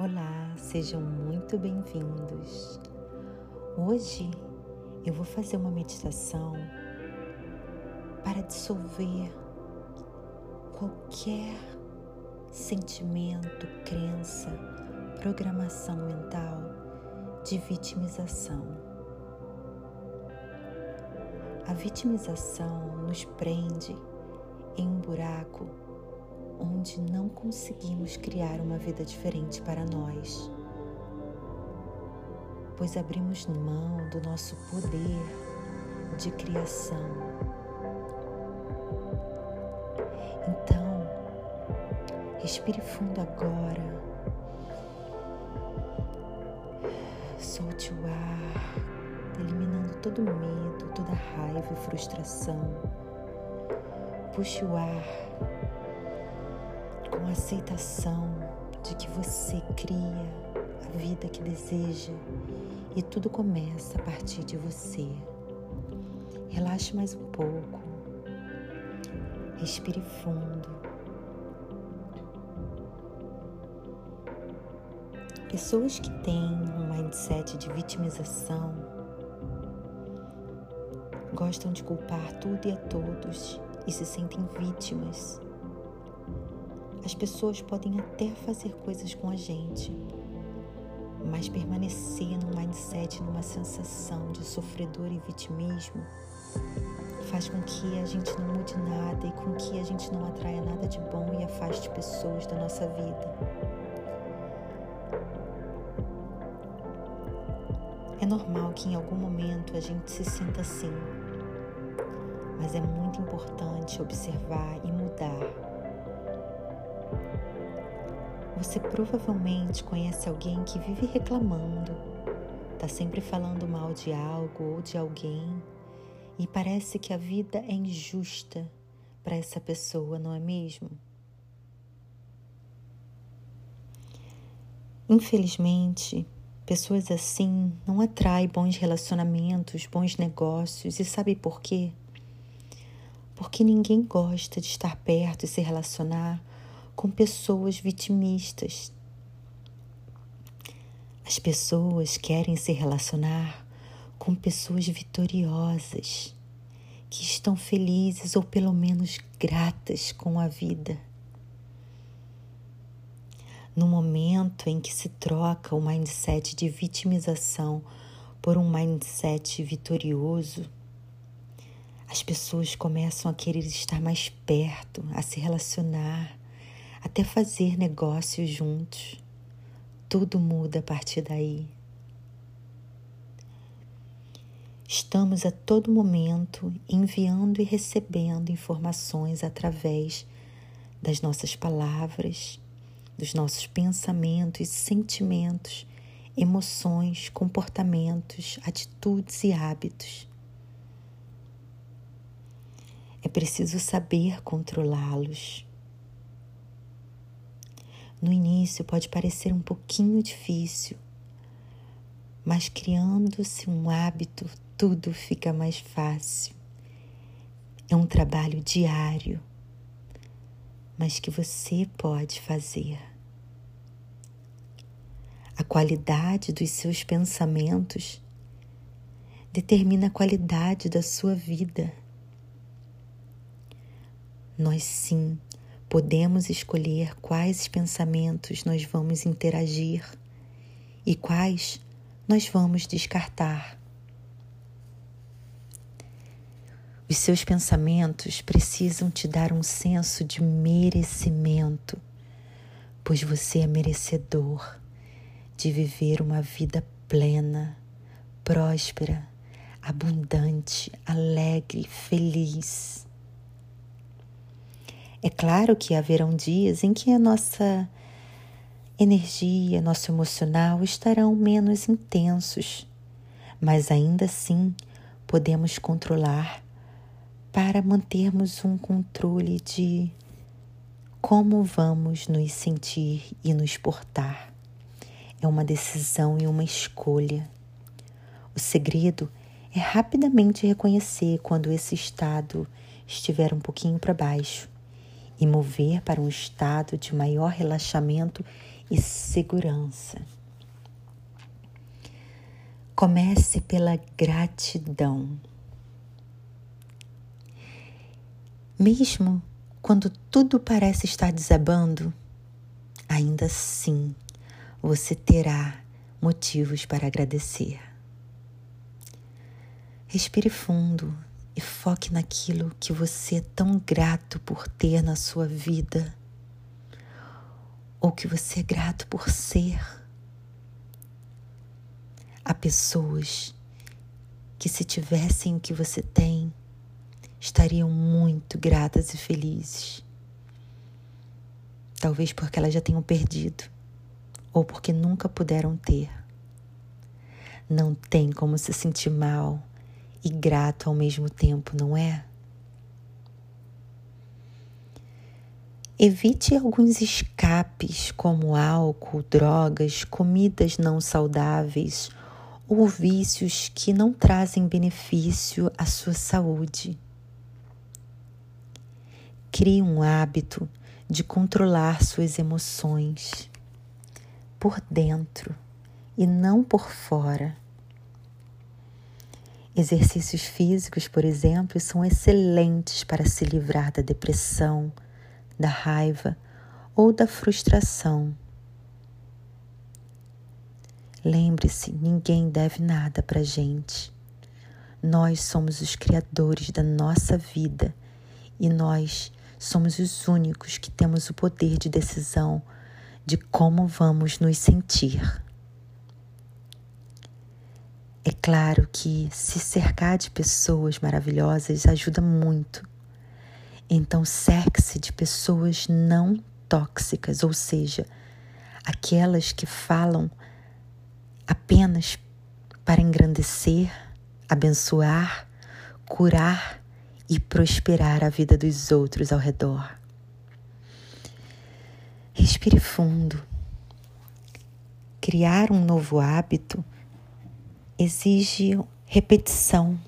Olá, sejam muito bem-vindos. Hoje eu vou fazer uma meditação para dissolver qualquer sentimento, crença, programação mental de vitimização. A vitimização nos prende em um buraco onde não conseguimos criar uma vida diferente para nós, pois abrimos mão do nosso poder de criação. Então, respire fundo agora. Solte o ar, eliminando todo medo, toda raiva e frustração. Puxe o ar com a aceitação de que você cria a vida que deseja e tudo começa a partir de você. Relaxe mais um pouco. Respire fundo. Pessoas que têm um mindset de vitimização gostam de culpar tudo e a todos e se sentem vítimas as pessoas podem até fazer coisas com a gente, mas permanecer num mindset, numa sensação de sofredor e vitimismo, faz com que a gente não mude nada e com que a gente não atraia nada de bom e afaste pessoas da nossa vida. É normal que em algum momento a gente se sinta assim, mas é muito importante observar e mudar você provavelmente conhece alguém que vive reclamando, está sempre falando mal de algo ou de alguém e parece que a vida é injusta para essa pessoa, não é mesmo? Infelizmente, pessoas assim não atraem bons relacionamentos, bons negócios e sabe por quê? Porque ninguém gosta de estar perto e se relacionar com pessoas vitimistas. As pessoas querem se relacionar com pessoas vitoriosas, que estão felizes ou pelo menos gratas com a vida. No momento em que se troca o mindset de vitimização por um mindset vitorioso, as pessoas começam a querer estar mais perto, a se relacionar, até fazer negócios juntos. Tudo muda a partir daí. Estamos a todo momento enviando e recebendo informações através das nossas palavras, dos nossos pensamentos, sentimentos, emoções, comportamentos, atitudes e hábitos. É preciso saber controlá-los. No início pode parecer um pouquinho difícil, mas criando-se um hábito, tudo fica mais fácil. É um trabalho diário, mas que você pode fazer. A qualidade dos seus pensamentos determina a qualidade da sua vida. Nós sim podemos escolher quais pensamentos nós vamos interagir e quais nós vamos descartar. Os seus pensamentos precisam te dar um senso de merecimento, pois você é merecedor de viver uma vida plena, próspera, abundante, alegre, feliz. É claro que haverão dias em que a nossa energia, nosso emocional estarão menos intensos, mas ainda assim podemos controlar para mantermos um controle de como vamos nos sentir e nos portar. É uma decisão e uma escolha. O segredo é rapidamente reconhecer quando esse estado estiver um pouquinho para baixo e mover para um estado de maior relaxamento e segurança. Comece pela gratidão. Mesmo quando tudo parece estar desabando, ainda assim você terá motivos para agradecer. Respire fundo e foque naquilo que você é tão grato por ter na sua vida, ou que você é grato por ser. Há pessoas que, se tivessem o que você tem, estariam muito gratas e felizes. Talvez porque elas já tenham perdido ou porque nunca puderam ter. Não tem como se sentir mal e grato ao mesmo tempo, não é? Evite alguns escapes, como álcool, drogas, comidas não saudáveis ou vícios que não trazem benefício à sua saúde. Crie um hábito de controlar suas emoções por dentro e não por fora. Exercícios físicos, por exemplo, são excelentes para se livrar da depressão, da raiva ou da frustração. Lembre-se: ninguém deve nada para gente. Nós somos os criadores da nossa vida e nós somos os únicos que temos o poder de decisão de como vamos nos sentir. Claro que se cercar de pessoas maravilhosas ajuda muito. Então, cerque-se de pessoas não tóxicas, ou seja, aquelas que falam apenas para engrandecer, abençoar, curar e prosperar a vida dos outros ao redor. Respire fundo. Criar um novo hábito exige repetição.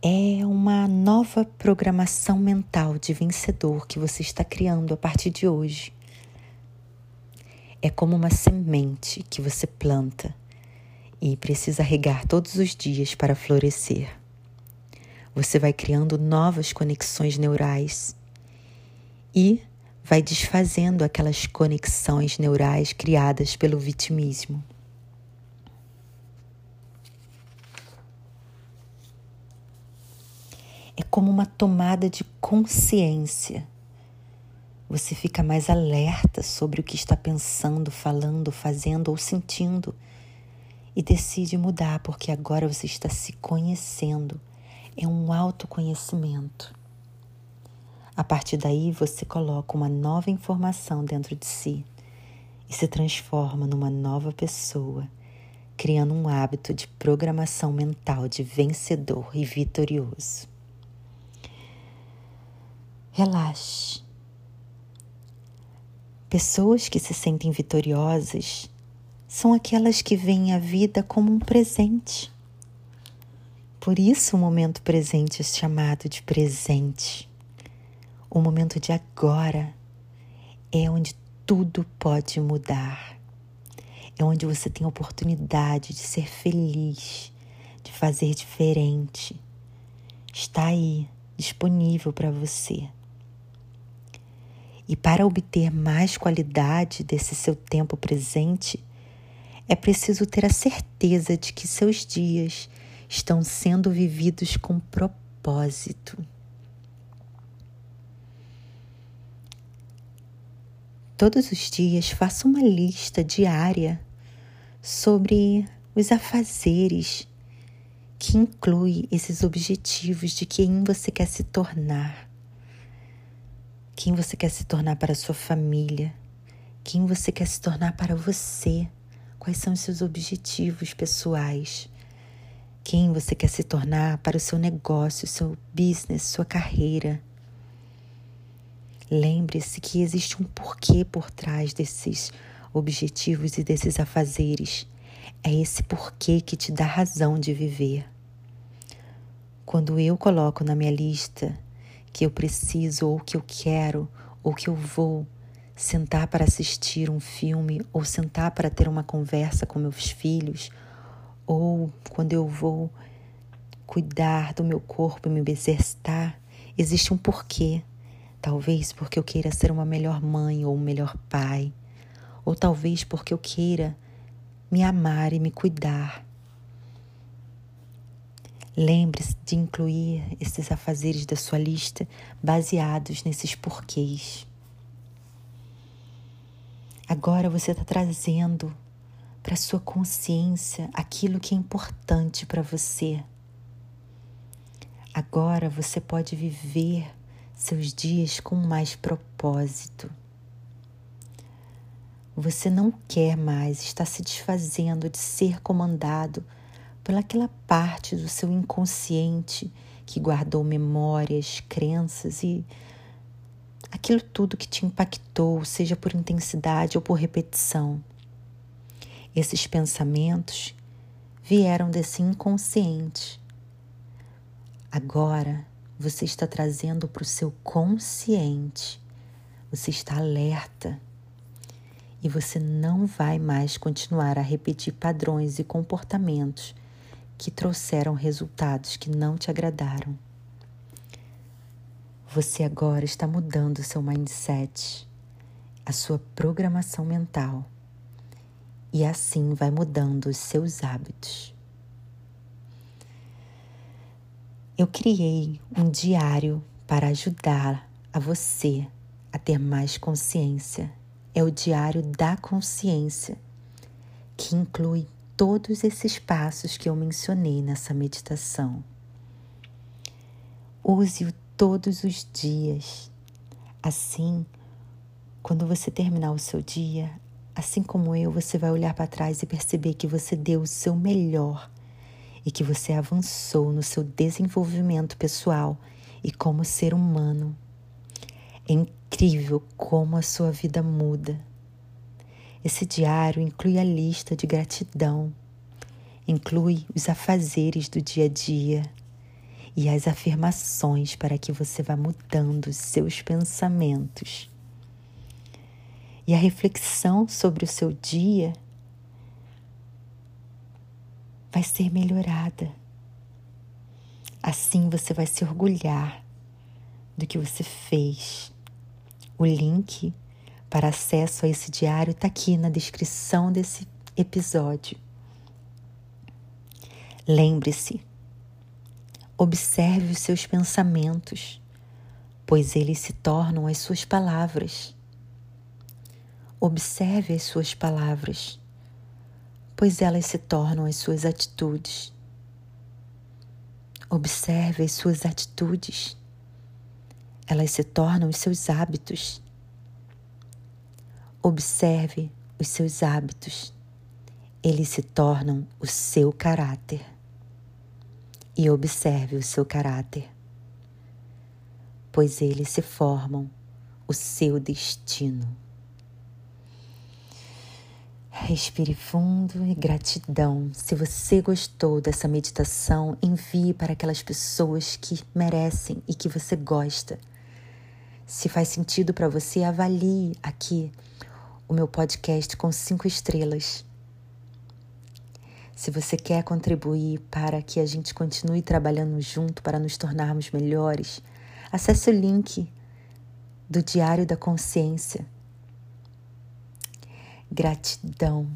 É uma nova programação mental de vencedor que você está criando a partir de hoje. É como uma semente que você planta e precisa regar todos os dias para florescer. Você vai criando novas conexões neurais e vai desfazendo aquelas conexões neurais criadas pelo vitimismo. É como uma tomada de consciência. Você fica mais alerta sobre o que está pensando, falando, fazendo ou sentindo e decide mudar porque agora você está se conhecendo. É um autoconhecimento. A partir daí, você coloca uma nova informação dentro de si e se transforma numa nova pessoa, criando um hábito de programação mental de vencedor e vitorioso. Relaxe. Pessoas que se sentem vitoriosas são aquelas que veem a vida como um presente. Por isso, o momento presente é chamado de presente. O momento de agora é onde tudo pode mudar. É onde você tem a oportunidade de ser feliz, de fazer diferente. Está aí, disponível para você. E para obter mais qualidade desse seu tempo presente, é preciso ter a certeza de que seus dias estão sendo vividos com propósito. Todos os dias faça uma lista diária sobre os afazeres que inclui esses objetivos de quem você quer se tornar. Quem você quer se tornar para a sua família, quem você quer se tornar para você, quais são os seus objetivos pessoais, quem você quer se tornar para o seu negócio, seu business, sua carreira. Lembre-se que existe um porquê por trás desses objetivos e desses afazeres. É esse porquê que te dá razão de viver. Quando eu coloco na minha lista que eu preciso ou que eu quero ou que eu vou sentar para assistir um filme, ou sentar para ter uma conversa com meus filhos, ou quando eu vou cuidar do meu corpo e me exercitar, existe um porquê. Talvez porque eu queira ser uma melhor mãe ou um melhor pai, ou talvez porque eu queira me amar e me cuidar. Lembre-se de incluir esses afazeres da sua lista baseados nesses porquês. Agora você está trazendo para sua consciência aquilo que é importante para você. Agora você pode viver seus dias com mais propósito. Você não quer mais estar se desfazendo de ser comandado pelaquela parte do seu inconsciente que guardou memórias, crenças e aquilo tudo que te impactou, seja por intensidade ou por repetição. Esses pensamentos vieram desse inconsciente. Agora você está trazendo para o seu consciente, você está alerta e você não vai mais continuar a repetir padrões e comportamentos que trouxeram resultados que não te agradaram. Você agora está mudando seu mindset, a sua programação mental, e assim vai mudando os seus hábitos. Eu criei um diário para ajudar a você a ter mais consciência. É o diário da consciência, que inclui todos esses passos que eu mencionei nessa meditação. Use-o todos os dias. Assim, quando você terminar o seu dia, assim como eu, você vai olhar para trás e perceber que você deu o seu melhor e que você avançou no seu desenvolvimento pessoal e como ser humano. É incrível como a sua vida muda. Esse diário inclui a lista de gratidão, inclui os afazeres do dia a dia, e as afirmações para que você vá mudando seus pensamentos. E a reflexão sobre o seu dia vai ser melhorada. Assim você vai se orgulhar do que você fez. O link para acesso a esse diário está aqui na descrição desse episódio. Lembre-se, Observe os seus pensamentos, pois eles se tornam as suas palavras. Observe as suas palavras, pois elas se tornam as suas atitudes. Observe as suas atitudes, elas se tornam os seus hábitos. Observe os seus hábitos, eles se tornam o seu caráter e observe o seu caráter, pois eles se formam o seu destino. Respire fundo e gratidão. Se você gostou dessa meditação, envie para aquelas pessoas que merecem e que você gosta. Se faz sentido para você, avalie aqui o meu podcast com cinco estrelas. Se você quer contribuir para que a gente continue trabalhando junto para nos tornarmos melhores, acesse o link do Diário da Consciência. Gratidão.